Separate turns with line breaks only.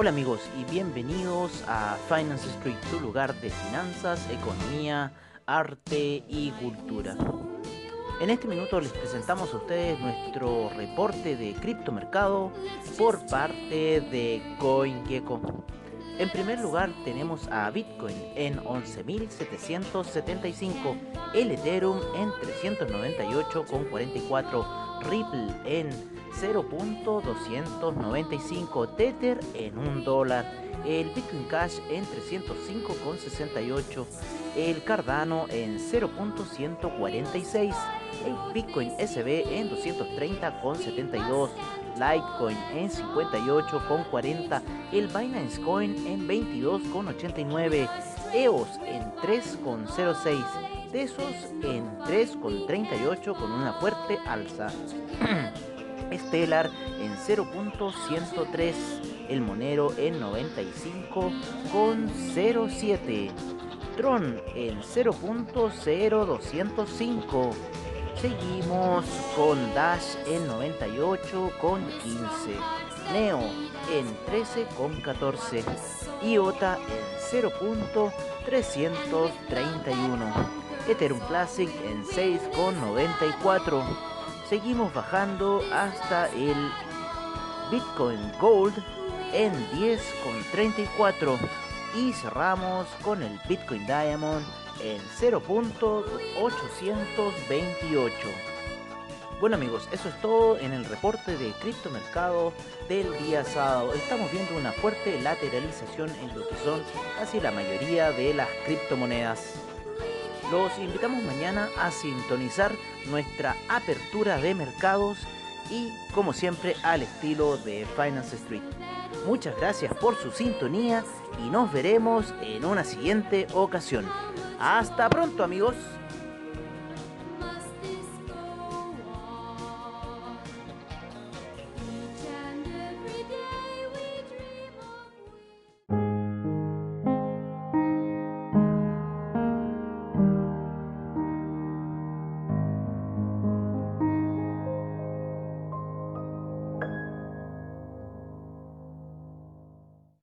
Hola amigos y bienvenidos a Finance Street, tu lugar de finanzas, economía, arte y cultura. En este minuto les presentamos a ustedes nuestro reporte de criptomercado por parte de CoinGecko. En primer lugar tenemos a Bitcoin en 11.775, el Ethereum en 398,44, Ripple en 0.295, Tether en 1 dólar, el Bitcoin Cash en 305,68, el Cardano en 0.146, el Bitcoin SB en 230,72, Litecoin en 58,40, el Binance Coin en 22,89, EOS en 3,06, Tesos en 3,38 con una fuerte alza. Stellar en 0.103, el Monero en 95,07, Tron en 0.0205. Seguimos con Dash en 98 con 15, Neo en 13 con 14, IOTA en 0.331, Ethereum Classic en 6 con 94. Seguimos bajando hasta el Bitcoin Gold en 10 con 34 y cerramos con el Bitcoin Diamond en 0.828. Bueno amigos, eso es todo en el reporte de criptomercado del día sábado. Estamos viendo una fuerte lateralización en lo que son casi la mayoría de las criptomonedas. Los invitamos mañana a sintonizar nuestra apertura de mercados y como siempre al estilo de Finance Street. Muchas gracias por su sintonía y nos veremos en una siguiente ocasión. Hasta pronto amigos.